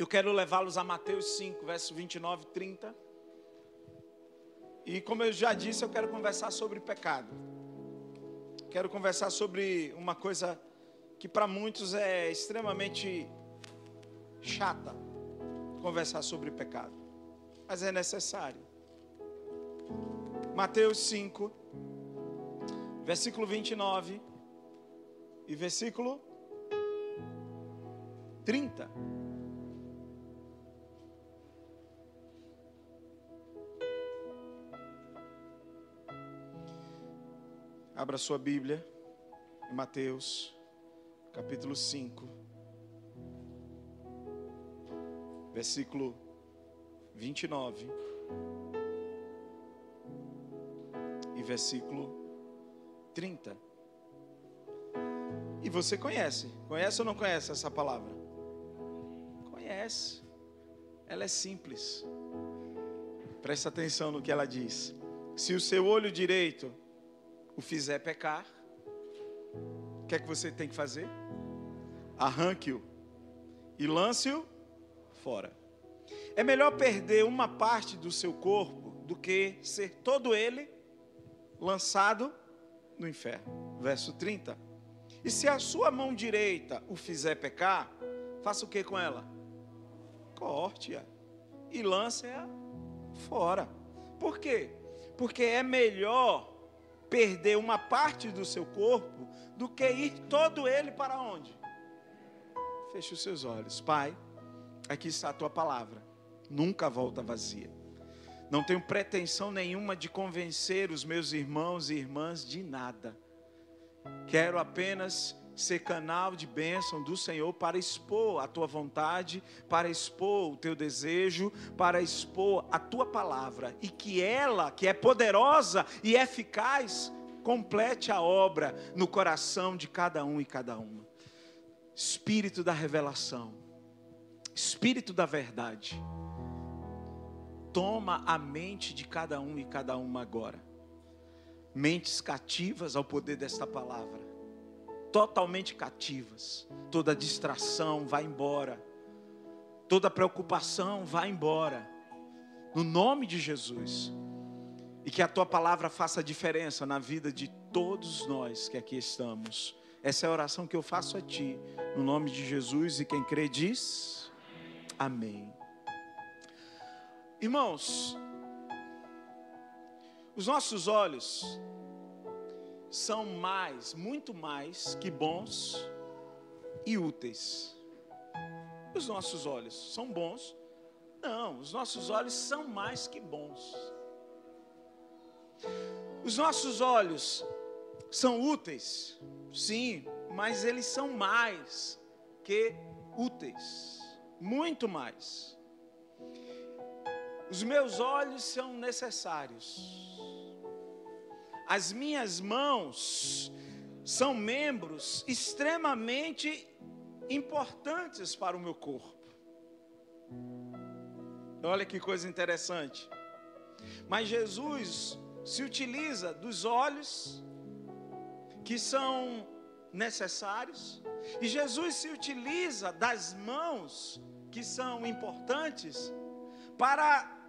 Eu quero levá-los a Mateus 5, verso 29 e 30. E como eu já disse, eu quero conversar sobre pecado. Quero conversar sobre uma coisa que para muitos é extremamente chata conversar sobre pecado, mas é necessário. Mateus 5, versículo 29 e versículo 30. Abra sua Bíblia em Mateus, capítulo 5, versículo 29 e versículo 30. E você conhece, conhece ou não conhece essa palavra? Conhece, ela é simples. Presta atenção no que ela diz. Se o seu olho direito o fizer pecar, o que é que você tem que fazer? Arranque-o e lance-o fora. É melhor perder uma parte do seu corpo do que ser todo ele lançado no inferno. Verso 30. E se a sua mão direita o fizer pecar, faça o que com ela? Corte-a e lance-a fora. Por quê? Porque é melhor perder uma parte do seu corpo do que ir todo ele para onde? Feche os seus olhos. Pai, aqui está a tua palavra. Nunca volta vazia. Não tenho pretensão nenhuma de convencer os meus irmãos e irmãs de nada. Quero apenas ser canal de bênção do Senhor para expor a tua vontade, para expor o teu desejo, para expor a tua palavra e que ela, que é poderosa e eficaz, complete a obra no coração de cada um e cada uma. Espírito da revelação, Espírito da verdade, toma a mente de cada um e cada uma agora. Mentes cativas ao poder desta palavra totalmente cativas. Toda distração vai embora. Toda preocupação vai embora. No nome de Jesus. E que a tua palavra faça diferença na vida de todos nós que aqui estamos. Essa é a oração que eu faço a ti, no nome de Jesus. E quem crê diz: Amém. Irmãos, os nossos olhos são mais, muito mais que bons e úteis. Os nossos olhos são bons? Não, os nossos olhos são mais que bons. Os nossos olhos são úteis? Sim, mas eles são mais que úteis, muito mais. Os meus olhos são necessários as minhas mãos são membros extremamente importantes para o meu corpo. Olha que coisa interessante. Mas Jesus se utiliza dos olhos, que são necessários, e Jesus se utiliza das mãos, que são importantes, para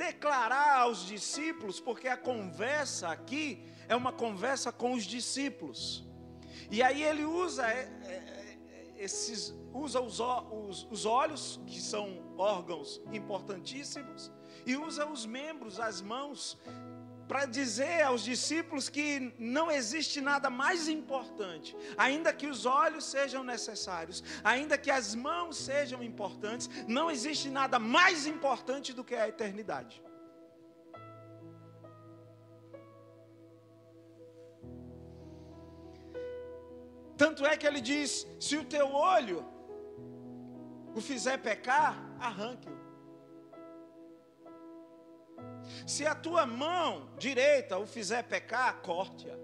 declarar aos discípulos, porque a conversa aqui é uma conversa com os discípulos. E aí ele usa é, é, é, esses, usa os, os, os olhos, que são órgãos importantíssimos, e usa os membros, as mãos, para dizer aos discípulos que não existe nada mais importante, ainda que os olhos sejam necessários, ainda que as mãos sejam importantes, não existe nada mais importante do que a eternidade. Tanto é que ele diz: se o teu olho o fizer pecar, arranque-o. Se a tua mão direita o fizer pecar, corte-a.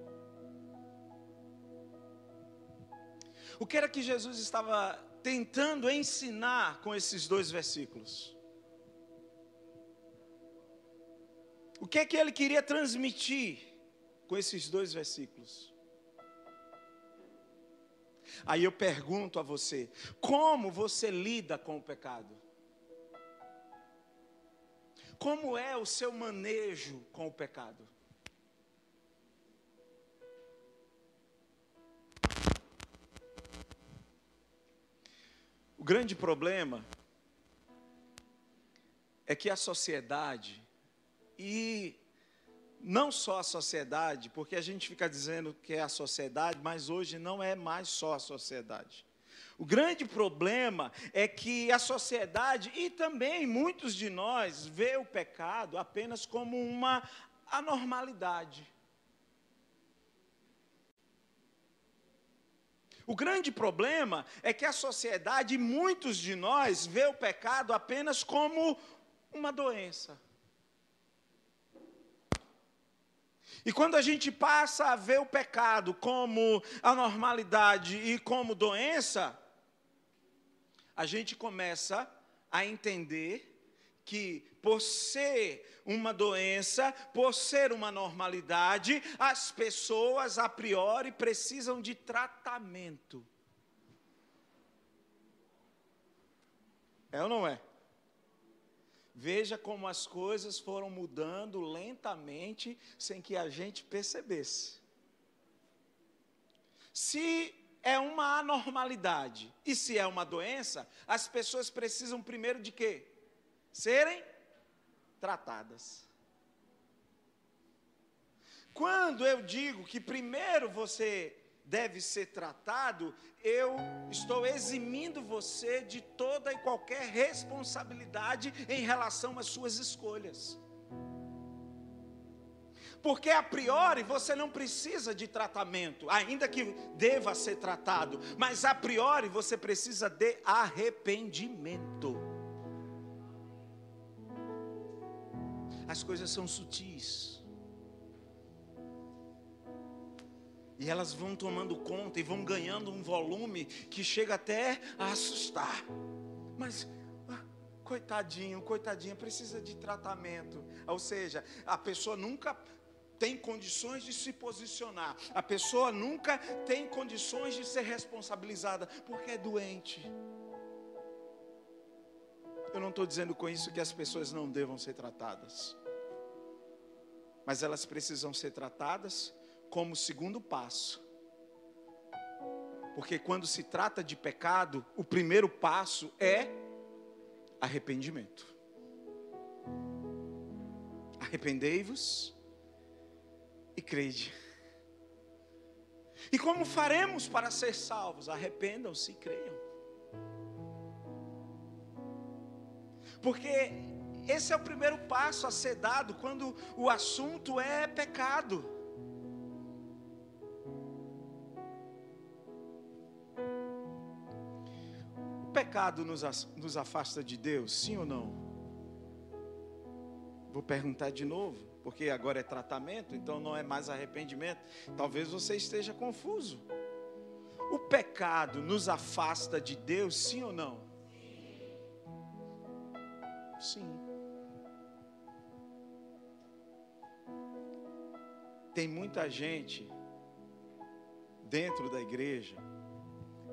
O que era que Jesus estava tentando ensinar com esses dois versículos? O que é que ele queria transmitir com esses dois versículos? Aí eu pergunto a você: como você lida com o pecado? Como é o seu manejo com o pecado? O grande problema é que a sociedade, e não só a sociedade, porque a gente fica dizendo que é a sociedade, mas hoje não é mais só a sociedade. O grande problema é que a sociedade e também muitos de nós vê o pecado apenas como uma anormalidade. O grande problema é que a sociedade e muitos de nós vê o pecado apenas como uma doença. E quando a gente passa a ver o pecado como anormalidade e como doença, a gente começa a entender que, por ser uma doença, por ser uma normalidade, as pessoas a priori precisam de tratamento. É ou não é? Veja como as coisas foram mudando lentamente, sem que a gente percebesse. Se é uma anormalidade. E se é uma doença, as pessoas precisam primeiro de quê? Serem tratadas. Quando eu digo que primeiro você deve ser tratado, eu estou eximindo você de toda e qualquer responsabilidade em relação às suas escolhas. Porque a priori você não precisa de tratamento, ainda que deva ser tratado, mas a priori você precisa de arrependimento. As coisas são sutis. E elas vão tomando conta e vão ganhando um volume que chega até a assustar. Mas ah, coitadinho, coitadinha, precisa de tratamento. Ou seja, a pessoa nunca tem condições de se posicionar. A pessoa nunca tem condições de ser responsabilizada porque é doente. Eu não estou dizendo com isso que as pessoas não devam ser tratadas, mas elas precisam ser tratadas como segundo passo. Porque quando se trata de pecado, o primeiro passo é arrependimento. Arrependei-vos e crede. E como faremos para ser salvos? Arrependam-se e creiam. Porque esse é o primeiro passo a ser dado quando o assunto é pecado. O pecado nos, nos afasta de Deus, sim ou não? Vou perguntar de novo porque agora é tratamento, então não é mais arrependimento. Talvez você esteja confuso. O pecado nos afasta de Deus, sim ou não? Sim. Tem muita gente dentro da igreja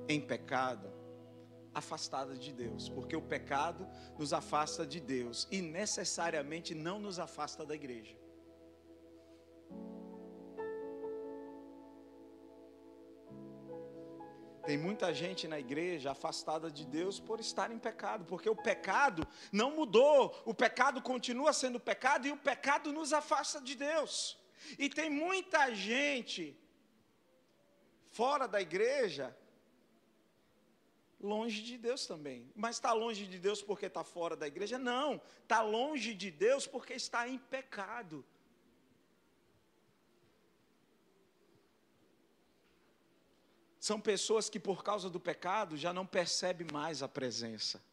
em pecado afastada de Deus, porque o pecado nos afasta de Deus e necessariamente não nos afasta da igreja. Tem muita gente na igreja afastada de Deus por estar em pecado, porque o pecado não mudou, o pecado continua sendo pecado e o pecado nos afasta de Deus. E tem muita gente fora da igreja longe de Deus também. Mas está longe de Deus porque está fora da igreja? Não, está longe de Deus porque está em pecado. São pessoas que, por causa do pecado, já não percebem mais a presença.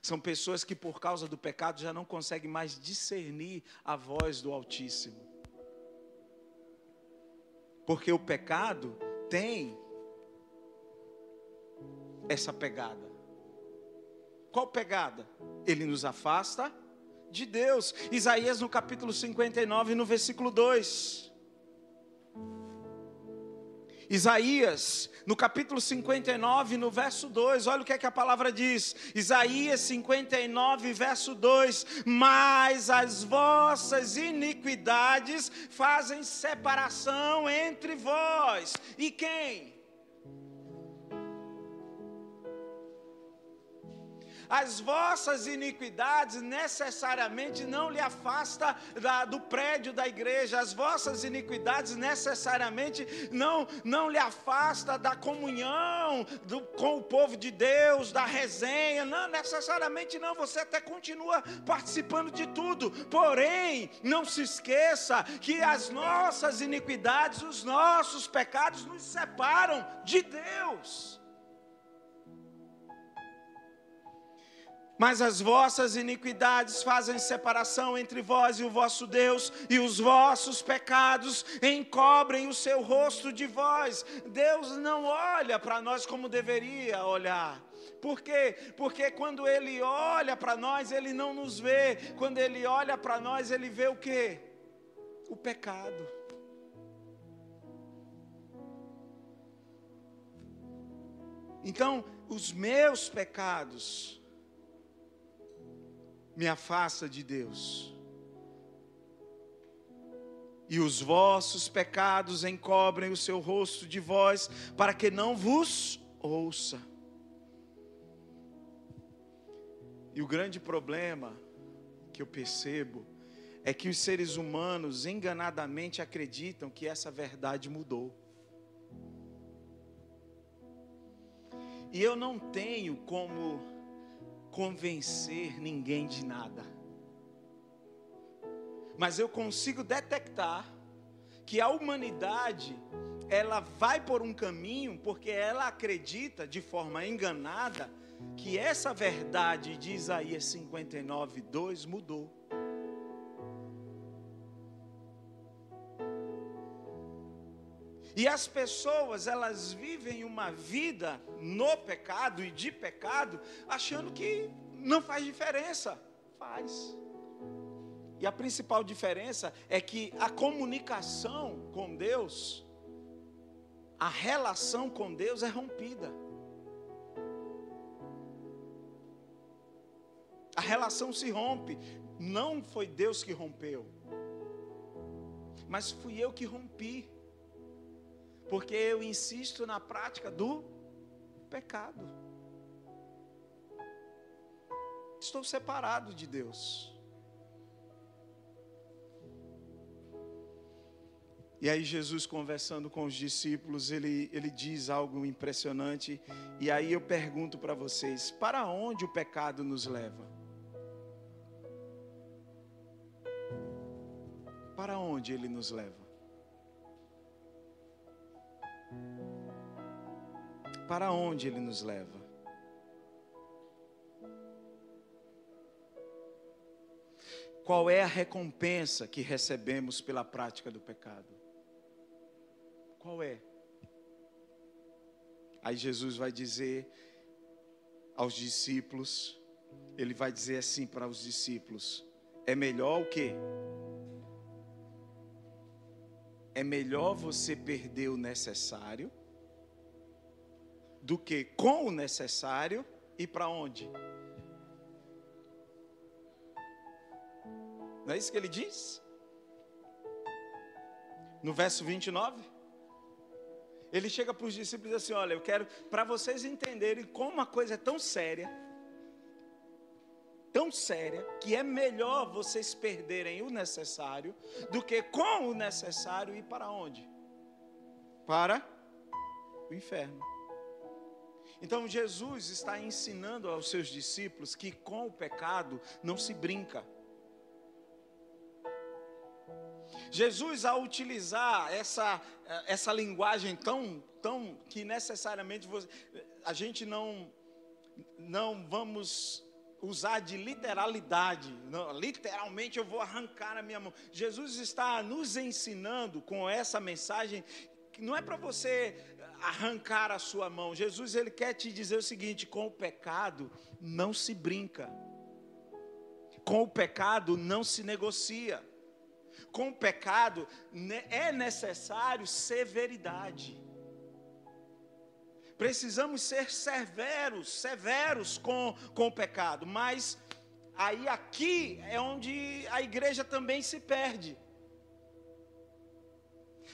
São pessoas que, por causa do pecado, já não conseguem mais discernir a voz do Altíssimo. Porque o pecado tem essa pegada. Qual pegada? Ele nos afasta de Deus. Isaías no capítulo 59, no versículo 2. Isaías, no capítulo 59, no verso 2, olha o que é que a palavra diz. Isaías 59, verso 2: Mas as vossas iniquidades fazem separação entre vós. E quem? As vossas iniquidades necessariamente não lhe afasta da, do prédio da igreja, as vossas iniquidades necessariamente não, não lhe afasta da comunhão do, com o povo de Deus, da resenha, não, necessariamente não, você até continua participando de tudo, porém, não se esqueça que as nossas iniquidades, os nossos pecados nos separam de Deus. Mas as vossas iniquidades fazem separação entre vós e o vosso Deus, e os vossos pecados encobrem o seu rosto de vós. Deus não olha para nós como deveria olhar. Por quê? Porque quando Ele olha para nós, Ele não nos vê. Quando Ele olha para nós, Ele vê o quê? O pecado. Então, os meus pecados, me afasta de Deus. E os vossos pecados encobrem o seu rosto de vós, para que não vos ouça. E o grande problema que eu percebo é que os seres humanos enganadamente acreditam que essa verdade mudou. E eu não tenho como convencer ninguém de nada. Mas eu consigo detectar que a humanidade ela vai por um caminho porque ela acredita de forma enganada que essa verdade de Isaías 59, 2 mudou. E as pessoas, elas vivem uma vida no pecado e de pecado, achando que não faz diferença. Faz. E a principal diferença é que a comunicação com Deus, a relação com Deus é rompida. A relação se rompe. Não foi Deus que rompeu, mas fui eu que rompi porque eu insisto na prática do pecado. Estou separado de Deus. E aí Jesus conversando com os discípulos, ele, ele diz algo impressionante. E aí eu pergunto para vocês: para onde o pecado nos leva? Para onde ele nos leva? Para onde ele nos leva? Qual é a recompensa que recebemos pela prática do pecado? Qual é? Aí Jesus vai dizer aos discípulos, ele vai dizer assim para os discípulos: é melhor o quê? É melhor você perder o necessário do que com o necessário e para onde? Não é isso que ele diz? No verso 29. Ele chega para os discípulos e diz assim: Olha, eu quero, para vocês entenderem como a coisa é tão séria, tão séria que é melhor vocês perderem o necessário do que com o necessário ir para onde? Para o inferno. Então Jesus está ensinando aos seus discípulos que com o pecado não se brinca. Jesus, ao utilizar essa, essa linguagem tão, tão que necessariamente a gente não, não vamos usar de literalidade, não, literalmente eu vou arrancar a minha mão. Jesus está nos ensinando com essa mensagem que não é para você arrancar a sua mão. Jesus ele quer te dizer o seguinte: com o pecado não se brinca. Com o pecado não se negocia. Com o pecado é necessário severidade. Precisamos ser severos, severos com, com o pecado, mas aí aqui é onde a igreja também se perde.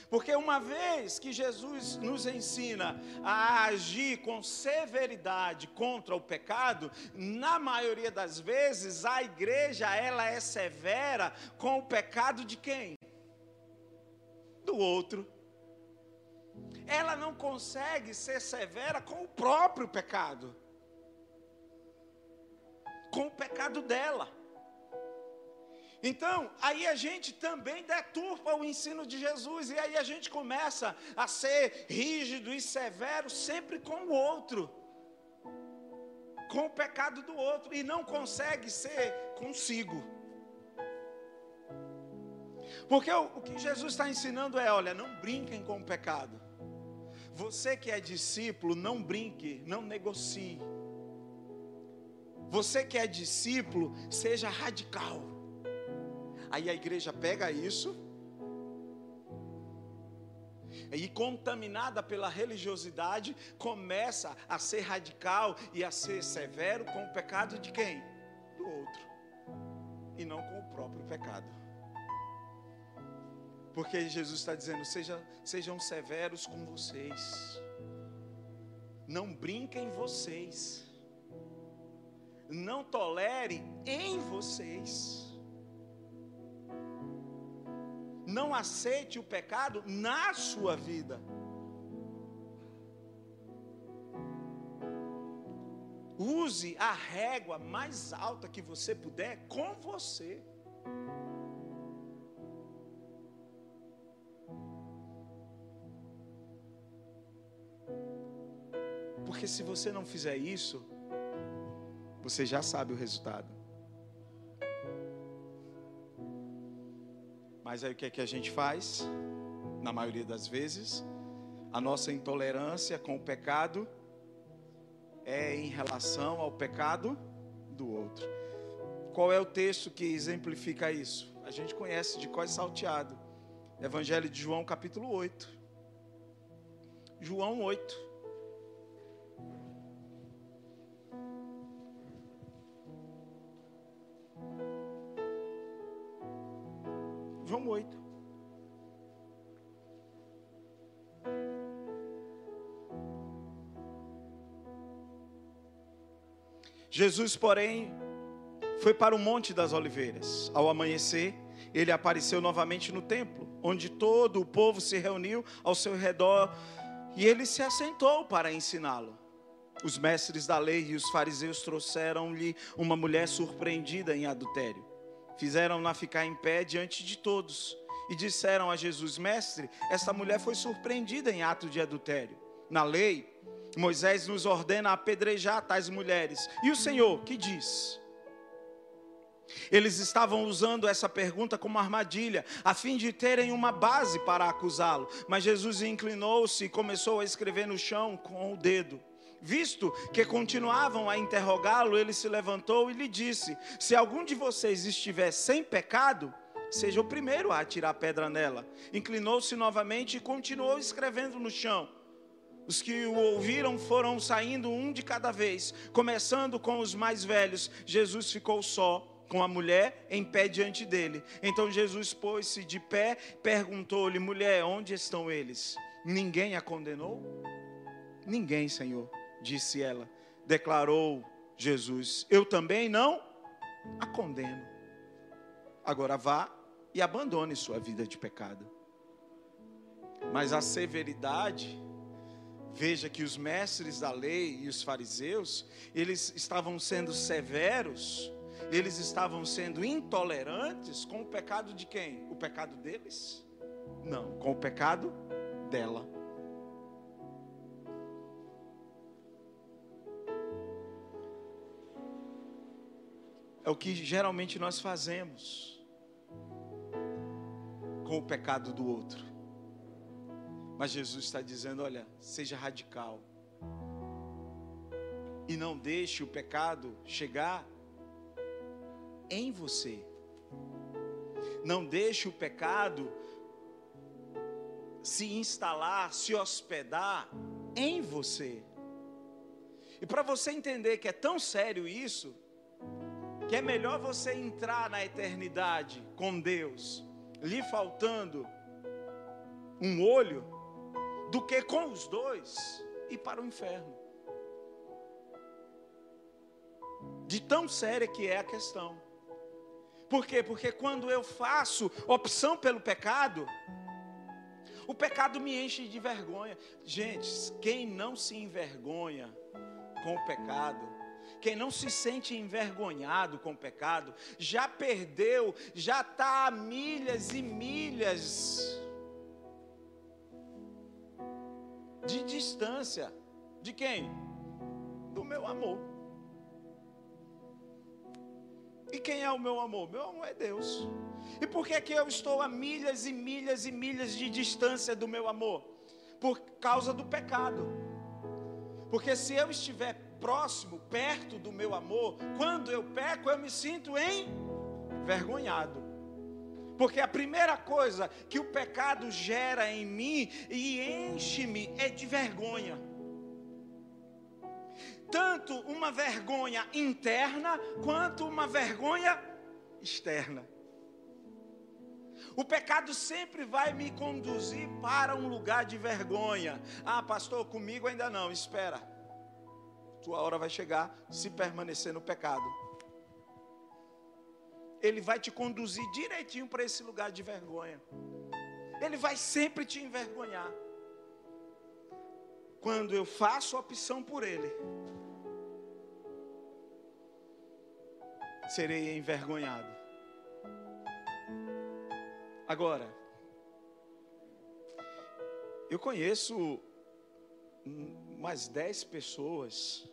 Porque uma vez que Jesus nos ensina a agir com severidade contra o pecado, na maioria das vezes a igreja ela é severa com o pecado de quem? Do outro. Ela não consegue ser severa com o próprio pecado. Com o pecado dela. Então, aí a gente também deturpa o ensino de Jesus, e aí a gente começa a ser rígido e severo sempre com o outro, com o pecado do outro, e não consegue ser consigo. Porque o, o que Jesus está ensinando é: olha, não brinquem com o pecado. Você que é discípulo, não brinque, não negocie. Você que é discípulo, seja radical. Aí a igreja pega isso e contaminada pela religiosidade, começa a ser radical e a ser severo com o pecado de quem? Do outro. E não com o próprio pecado. Porque Jesus está dizendo: seja, sejam severos com vocês. Não brinquem vocês. Não tolere em vocês. não aceite o pecado na sua vida. Use a régua mais alta que você puder com você. Porque se você não fizer isso, você já sabe o resultado. Mas aí o que é que a gente faz? Na maioria das vezes, a nossa intolerância com o pecado é em relação ao pecado do outro. Qual é o texto que exemplifica isso? A gente conhece de quase salteado. Evangelho de João, capítulo 8. João 8. Jesus, porém, foi para o Monte das Oliveiras. Ao amanhecer, ele apareceu novamente no templo, onde todo o povo se reuniu ao seu redor e ele se assentou para ensiná-lo. Os mestres da lei e os fariseus trouxeram-lhe uma mulher surpreendida em adultério fizeram-na ficar em pé diante de todos e disseram a Jesus: Mestre, esta mulher foi surpreendida em ato de adultério. Na lei, Moisés nos ordena apedrejar tais mulheres. E o Senhor, que diz? Eles estavam usando essa pergunta como armadilha, a fim de terem uma base para acusá-lo. Mas Jesus inclinou-se e começou a escrever no chão com o dedo. Visto que continuavam a interrogá-lo, ele se levantou e lhe disse: Se algum de vocês estiver sem pecado, seja o primeiro a atirar pedra nela. Inclinou-se novamente e continuou escrevendo no chão. Os que o ouviram foram saindo um de cada vez, começando com os mais velhos. Jesus ficou só, com a mulher em pé diante dele. Então Jesus pôs-se de pé, perguntou-lhe: Mulher, onde estão eles? Ninguém a condenou? Ninguém, Senhor disse ela. Declarou Jesus: Eu também não a condeno. Agora vá e abandone sua vida de pecado. Mas a severidade, veja que os mestres da lei e os fariseus, eles estavam sendo severos, eles estavam sendo intolerantes com o pecado de quem? O pecado deles? Não, com o pecado dela. É o que geralmente nós fazemos com o pecado do outro. Mas Jesus está dizendo: olha, seja radical. E não deixe o pecado chegar em você. Não deixe o pecado se instalar, se hospedar em você. E para você entender que é tão sério isso, que é melhor você entrar na eternidade com Deus, lhe faltando um olho, do que com os dois ir para o inferno. De tão séria que é a questão. Por quê? Porque quando eu faço opção pelo pecado, o pecado me enche de vergonha. Gente, quem não se envergonha com o pecado, quem não se sente envergonhado com o pecado, já perdeu, já está a milhas e milhas de distância. De quem? Do meu amor. E quem é o meu amor? Meu amor é Deus. E por que, que eu estou a milhas e milhas e milhas de distância do meu amor? Por causa do pecado. Porque se eu estiver próximo, perto do meu amor, quando eu peco, eu me sinto envergonhado. Porque a primeira coisa que o pecado gera em mim e enche-me é de vergonha. Tanto uma vergonha interna quanto uma vergonha externa. O pecado sempre vai me conduzir para um lugar de vergonha. Ah, pastor, comigo ainda não, espera. Tua hora vai chegar se permanecer no pecado ele vai te conduzir direitinho para esse lugar de vergonha. Ele vai sempre te envergonhar. Quando eu faço opção por ele, serei envergonhado. Agora, eu conheço umas dez pessoas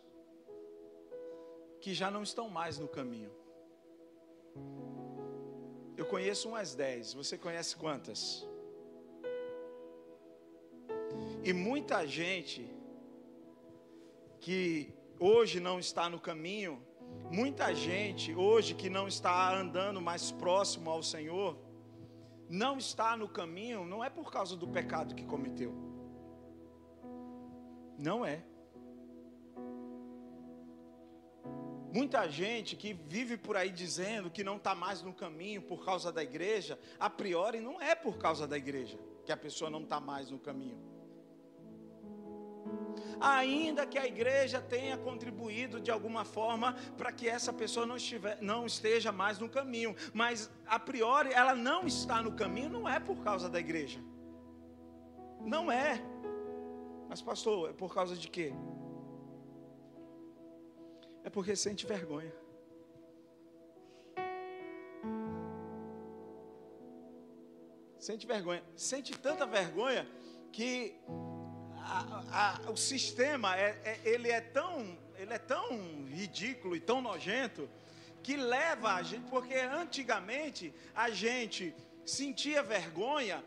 que já não estão mais no caminho. Eu conheço umas dez. Você conhece quantas? E muita gente que hoje não está no caminho, muita gente hoje que não está andando mais próximo ao Senhor, não está no caminho, não é por causa do pecado que cometeu. Não é. Muita gente que vive por aí dizendo que não está mais no caminho por causa da igreja, a priori não é por causa da igreja que a pessoa não está mais no caminho. Ainda que a igreja tenha contribuído de alguma forma para que essa pessoa não, estiver, não esteja mais no caminho, mas a priori ela não está no caminho, não é por causa da igreja. Não é. Mas, pastor, é por causa de quê? É porque sente vergonha. Sente vergonha. Sente tanta vergonha que a, a, o sistema é, é, ele é tão ele é tão ridículo e tão nojento que leva a gente, porque antigamente a gente sentia vergonha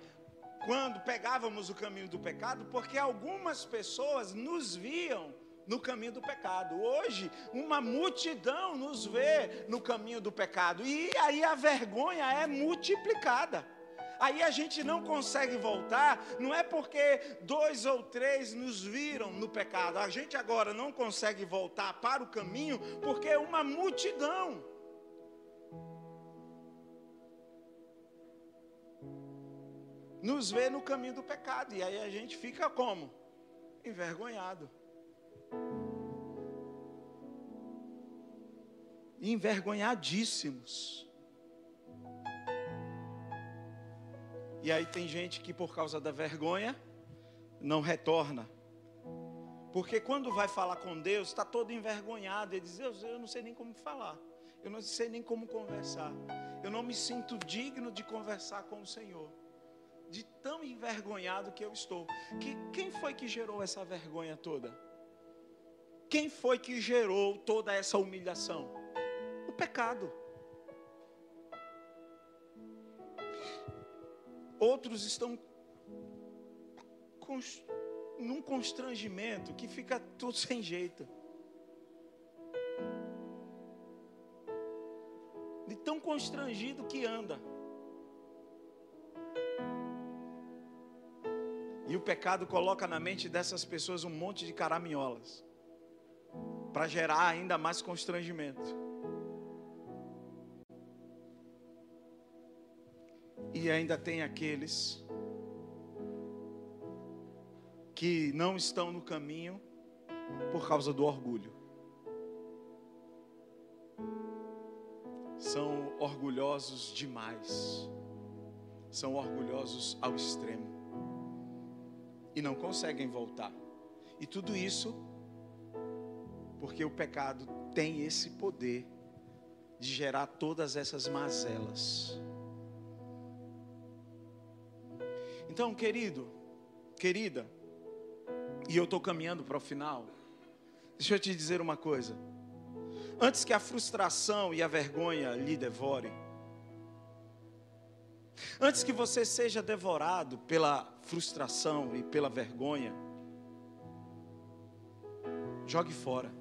quando pegávamos o caminho do pecado, porque algumas pessoas nos viam no caminho do pecado. Hoje, uma multidão nos vê no caminho do pecado. E aí a vergonha é multiplicada. Aí a gente não consegue voltar, não é porque dois ou três nos viram no pecado. A gente agora não consegue voltar para o caminho porque é uma multidão. Nos vê no caminho do pecado. E aí a gente fica como? Envergonhado. Envergonhadíssimos. E aí tem gente que por causa da vergonha não retorna. Porque quando vai falar com Deus, está todo envergonhado. Ele diz: eu, eu não sei nem como falar. Eu não sei nem como conversar. Eu não me sinto digno de conversar com o Senhor. De tão envergonhado que eu estou. Que, quem foi que gerou essa vergonha toda? Quem foi que gerou toda essa humilhação? Pecado. Outros estão num constrangimento que fica tudo sem jeito. De tão constrangido que anda. E o pecado coloca na mente dessas pessoas um monte de caraminholas. para gerar ainda mais constrangimento. E ainda tem aqueles que não estão no caminho por causa do orgulho. São orgulhosos demais. São orgulhosos ao extremo. E não conseguem voltar. E tudo isso porque o pecado tem esse poder de gerar todas essas mazelas. Então, querido, querida, e eu estou caminhando para o final, deixa eu te dizer uma coisa. Antes que a frustração e a vergonha lhe devore, antes que você seja devorado pela frustração e pela vergonha, jogue fora.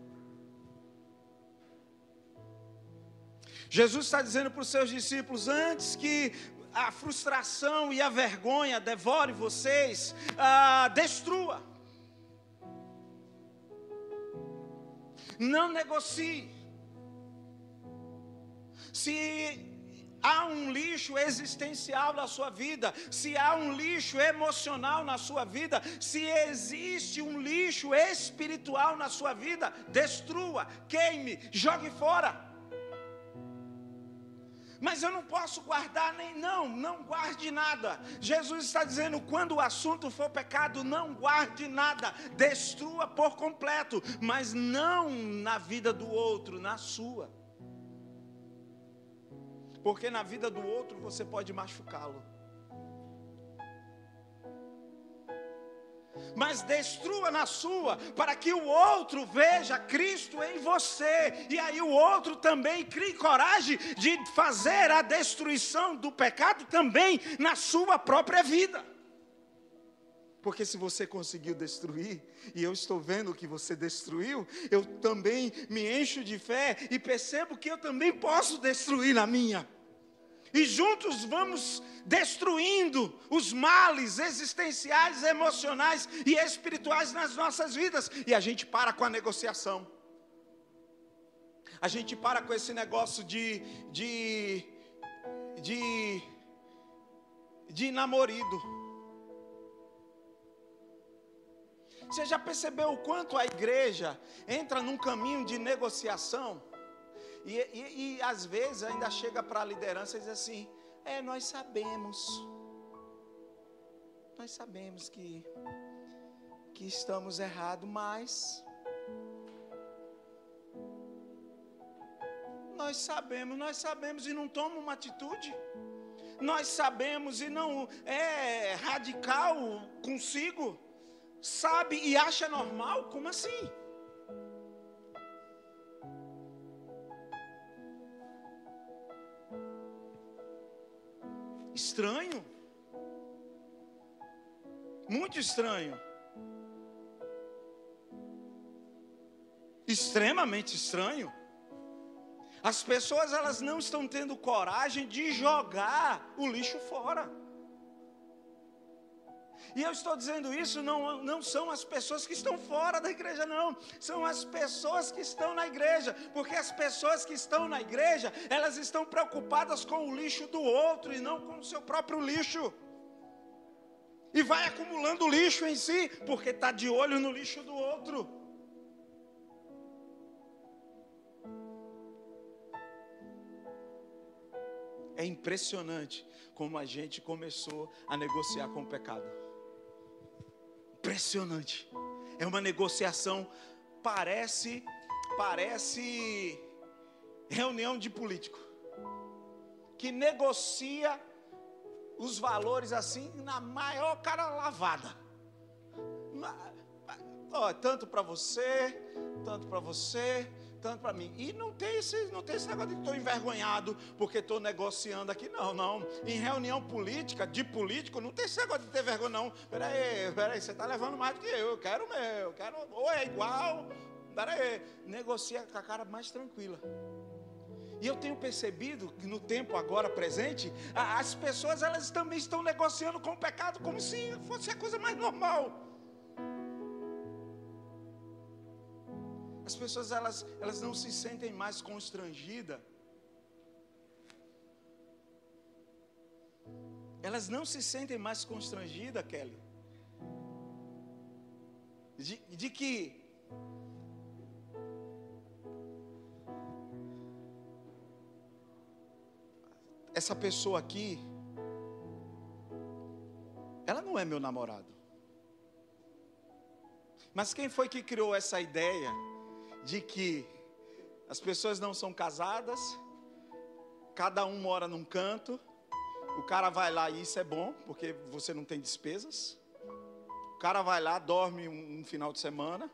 Jesus está dizendo para os seus discípulos: antes que a frustração e a vergonha devore vocês, ah, destrua. Não negocie. Se há um lixo existencial na sua vida, se há um lixo emocional na sua vida, se existe um lixo espiritual na sua vida, destrua, queime, jogue fora. Mas eu não posso guardar nem não, não guarde nada. Jesus está dizendo: quando o assunto for pecado, não guarde nada, destrua por completo, mas não na vida do outro, na sua. Porque na vida do outro você pode machucá-lo. Mas destrua na sua, para que o outro veja Cristo em você, e aí o outro também crie coragem de fazer a destruição do pecado também na sua própria vida. Porque se você conseguiu destruir, e eu estou vendo que você destruiu, eu também me encho de fé e percebo que eu também posso destruir na minha e juntos vamos destruindo os males existenciais, emocionais e espirituais nas nossas vidas, e a gente para com a negociação. A gente para com esse negócio de de de de namorido. Você já percebeu o quanto a igreja entra num caminho de negociação? E, e, e às vezes ainda chega para a liderança e diz assim: é, nós sabemos, nós sabemos que, que estamos errados, mas nós sabemos, nós sabemos e não toma uma atitude. Nós sabemos e não é radical consigo, sabe e acha normal, como assim? Estranho. Muito estranho. Extremamente estranho. As pessoas elas não estão tendo coragem de jogar o lixo fora. E eu estou dizendo isso, não, não são as pessoas que estão fora da igreja, não. São as pessoas que estão na igreja. Porque as pessoas que estão na igreja, elas estão preocupadas com o lixo do outro e não com o seu próprio lixo. E vai acumulando lixo em si, porque está de olho no lixo do outro. É impressionante como a gente começou a negociar com o pecado impressionante. É uma negociação, parece, parece reunião de político que negocia os valores assim na maior cara lavada. tanto para você, tanto para você, para mim. E não tem esse, não tem esse negócio de estou envergonhado porque estou negociando aqui. Não, não. Em reunião política, de político, não tem esse negócio de ter vergonha, não. Peraí, peraí, você está levando mais do que eu. Eu quero o meu, eu quero, ou é igual. Peraí, negocia com a cara mais tranquila. E eu tenho percebido que no tempo agora presente, as pessoas elas também estão negociando com o pecado como se fosse a coisa mais normal. As pessoas elas, elas não se sentem mais constrangidas. Elas não se sentem mais constrangidas, Kelly. De, de que essa pessoa aqui, ela não é meu namorado. Mas quem foi que criou essa ideia de que as pessoas não são casadas, cada um mora num canto, o cara vai lá e isso é bom, porque você não tem despesas. O cara vai lá, dorme um, um final de semana,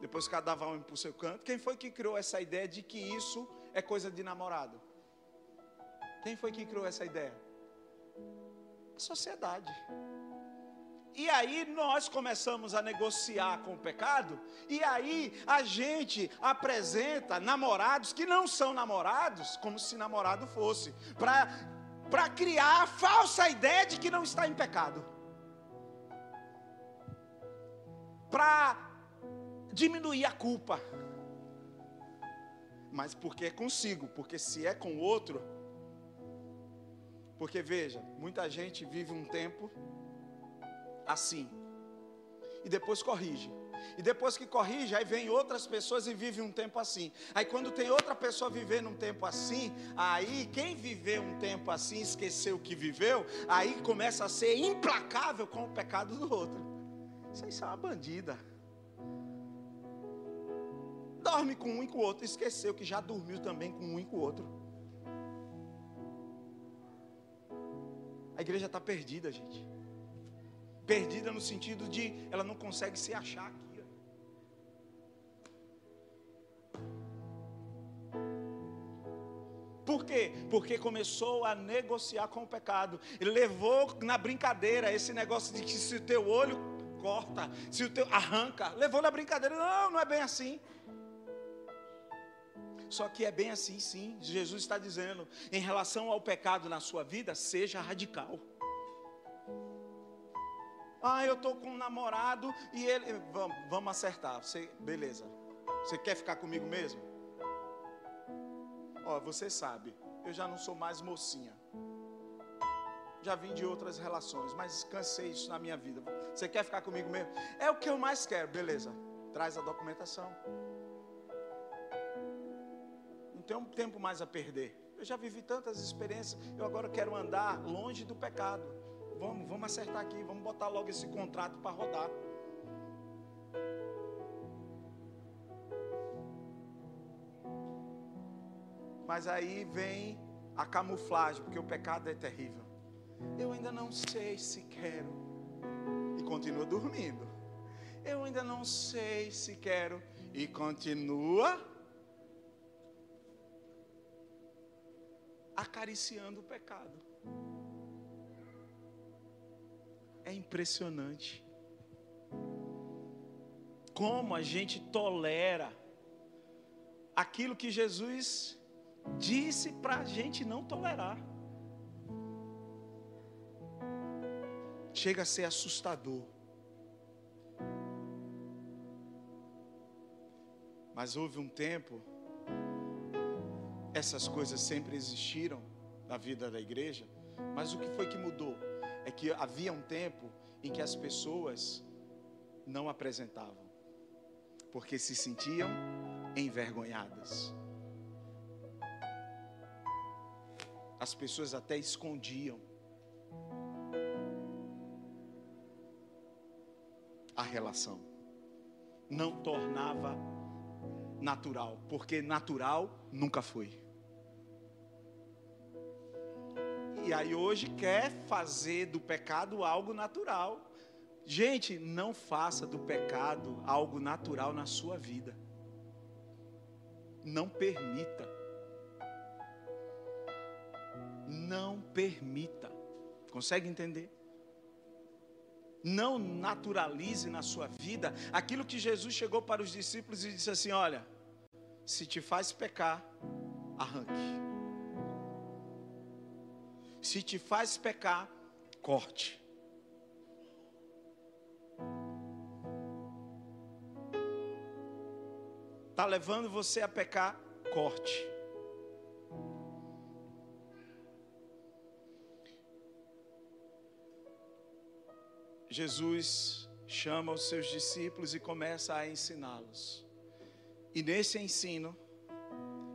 depois cada um para o seu canto. Quem foi que criou essa ideia de que isso é coisa de namorado? Quem foi que criou essa ideia? A sociedade. E aí nós começamos a negociar com o pecado, e aí a gente apresenta namorados que não são namorados, como se namorado fosse, para criar a falsa ideia de que não está em pecado. Para diminuir a culpa. Mas porque é consigo, porque se é com outro, porque veja, muita gente vive um tempo assim, e depois corrige. E depois que corrige, aí vem outras pessoas e vive um tempo assim. Aí quando tem outra pessoa vivendo um tempo assim, aí quem viveu um tempo assim, esqueceu o que viveu, aí começa a ser implacável com o pecado do outro. Isso aí é uma bandida. Dorme com um e com o outro, esqueceu que já dormiu também com um e com o outro. A igreja está perdida, gente. Perdida no sentido de ela não consegue se achar aqui. Por quê? Porque começou a negociar com o pecado. Ele levou na brincadeira esse negócio de que se o teu olho corta, se o teu arranca, levou na brincadeira. Não, não é bem assim. Só que é bem assim, sim. Jesus está dizendo, em relação ao pecado na sua vida, seja radical. Ah, eu estou com um namorado e ele. Vamos, vamos acertar. Você, beleza. Você quer ficar comigo mesmo? Ó, você sabe, eu já não sou mais mocinha. Já vim de outras relações, mas cansei isso na minha vida. Você quer ficar comigo mesmo? É o que eu mais quero, beleza. Traz a documentação tenho um tempo mais a perder. Eu já vivi tantas experiências, eu agora quero andar longe do pecado. Vamos, vamos acertar aqui, vamos botar logo esse contrato para rodar. Mas aí vem a camuflagem, porque o pecado é terrível. Eu ainda não sei se quero. E continua dormindo. Eu ainda não sei se quero. E continua acariciando o pecado. É impressionante. Como a gente tolera aquilo que Jesus disse para a gente não tolerar. Chega a ser assustador. Mas houve um tempo essas coisas sempre existiram na vida da igreja, mas o que foi que mudou? É que havia um tempo em que as pessoas não apresentavam, porque se sentiam envergonhadas. As pessoas até escondiam a relação, não tornava natural, porque natural nunca foi. Aí hoje quer fazer do pecado algo natural. Gente, não faça do pecado algo natural na sua vida. Não permita. Não permita. Consegue entender? Não naturalize na sua vida aquilo que Jesus chegou para os discípulos e disse assim: Olha, se te faz pecar, arranque. Se te faz pecar, corte. está levando você a pecar, corte. Jesus chama os seus discípulos e começa a ensiná-los. E nesse ensino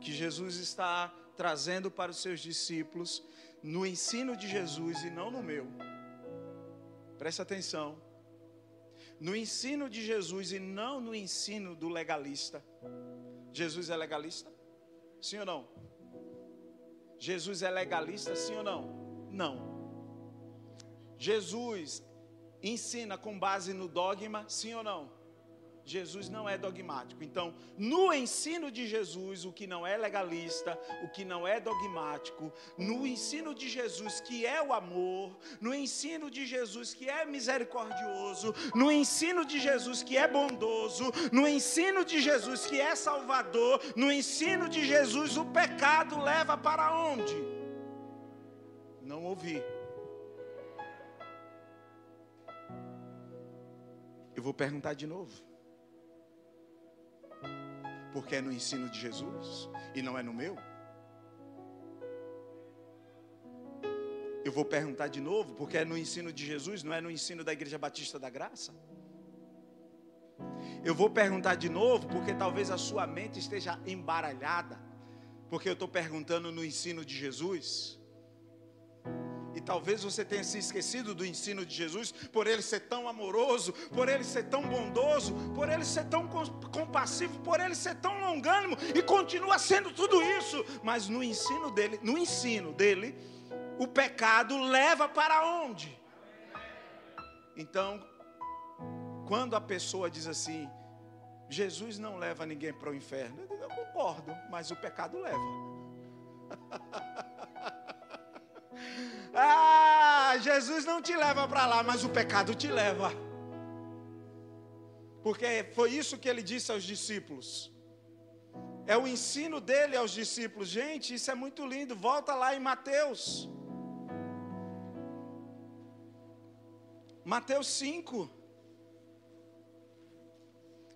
que Jesus está trazendo para os seus discípulos, no ensino de Jesus e não no meu. Presta atenção. No ensino de Jesus e não no ensino do legalista. Jesus é legalista? Sim ou não? Jesus é legalista, sim ou não? Não. Jesus ensina com base no dogma, sim ou não? Jesus não é dogmático. Então, no ensino de Jesus, o que não é legalista, o que não é dogmático, no ensino de Jesus, que é o amor, no ensino de Jesus, que é misericordioso, no ensino de Jesus, que é bondoso, no ensino de Jesus, que é salvador, no ensino de Jesus, o pecado leva para onde? Não ouvir. Eu vou perguntar de novo. Porque é no ensino de Jesus e não é no meu? Eu vou perguntar de novo, porque é no ensino de Jesus, não é no ensino da Igreja Batista da Graça? Eu vou perguntar de novo, porque talvez a sua mente esteja embaralhada, porque eu estou perguntando no ensino de Jesus. E talvez você tenha se esquecido do ensino de Jesus, por ele ser tão amoroso, por ele ser tão bondoso, por ele ser tão compassivo, por ele ser tão longânimo, e continua sendo tudo isso. Mas no ensino dele, no ensino dele, o pecado leva para onde? Então, quando a pessoa diz assim, Jesus não leva ninguém para o inferno, eu, concordo, mas o pecado leva. Ah, Jesus não te leva para lá, mas o pecado te leva. Porque foi isso que ele disse aos discípulos. É o ensino dele aos discípulos. Gente, isso é muito lindo. Volta lá em Mateus. Mateus 5,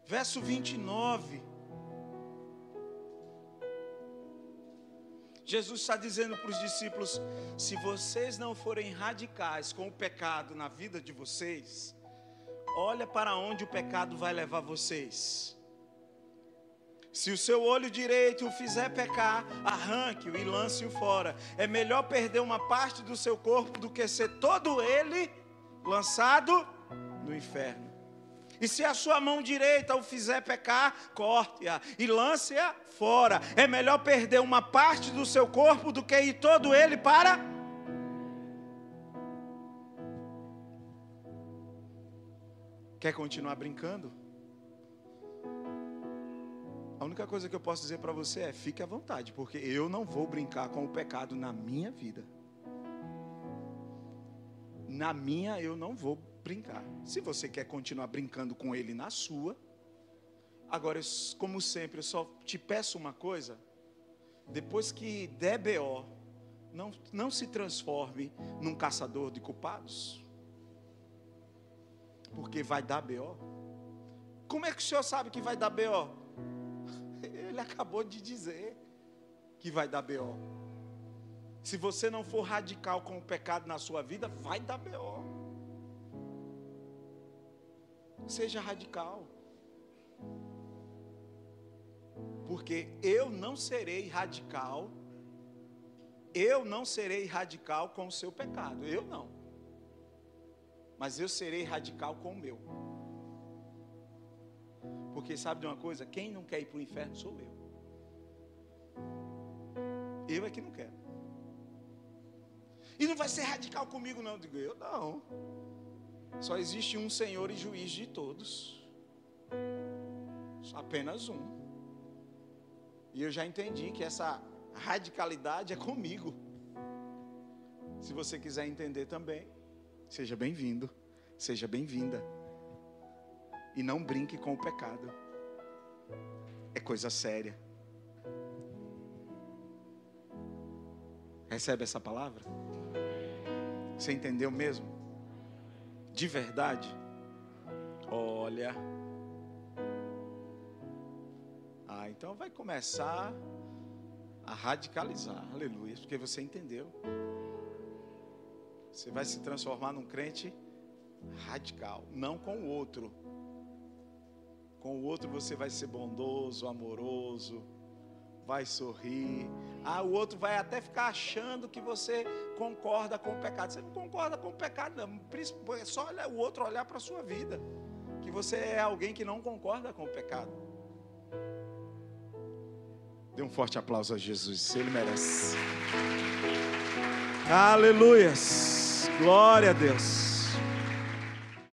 verso 29. Jesus está dizendo para os discípulos: se vocês não forem radicais com o pecado na vida de vocês, olha para onde o pecado vai levar vocês. Se o seu olho direito o fizer pecar, arranque-o e lance-o fora. É melhor perder uma parte do seu corpo do que ser todo ele lançado no inferno. E se a sua mão direita o fizer pecar, corte-a e lance-a fora. É melhor perder uma parte do seu corpo do que ir todo ele para. Quer continuar brincando? A única coisa que eu posso dizer para você é: fique à vontade, porque eu não vou brincar com o pecado na minha vida. Na minha eu não vou brincar. Se você quer continuar brincando com ele na sua, agora, como sempre, eu só te peço uma coisa: depois que der BO, não, não se transforme num caçador de culpados, porque vai dar BO. Como é que o senhor sabe que vai dar BO? Ele acabou de dizer que vai dar BO. Se você não for radical com o pecado na sua vida, vai dar BO. Seja radical. Porque eu não serei radical. Eu não serei radical com o seu pecado. Eu não. Mas eu serei radical com o meu. Porque sabe de uma coisa? Quem não quer ir para o inferno sou eu. Eu é que não quero. E não vai ser radical comigo, não. Digo, eu não. Só existe um Senhor e juiz de todos. Apenas um. E eu já entendi que essa radicalidade é comigo. Se você quiser entender também, seja bem-vindo, seja bem-vinda. E não brinque com o pecado. É coisa séria. Recebe essa palavra? Você entendeu mesmo? De verdade, olha, Então vai começar a radicalizar, aleluia, porque você entendeu. Você vai se transformar num crente radical, não com o outro. Com o outro você vai ser bondoso, amoroso, vai sorrir. Ah, o outro vai até ficar achando que você concorda com o pecado. Você não concorda com o pecado, não. É só olhar, o outro olhar para a sua vida. Que você é alguém que não concorda com o pecado. Dê um forte aplauso a Jesus, ele merece. Aleluias. Glória a Deus.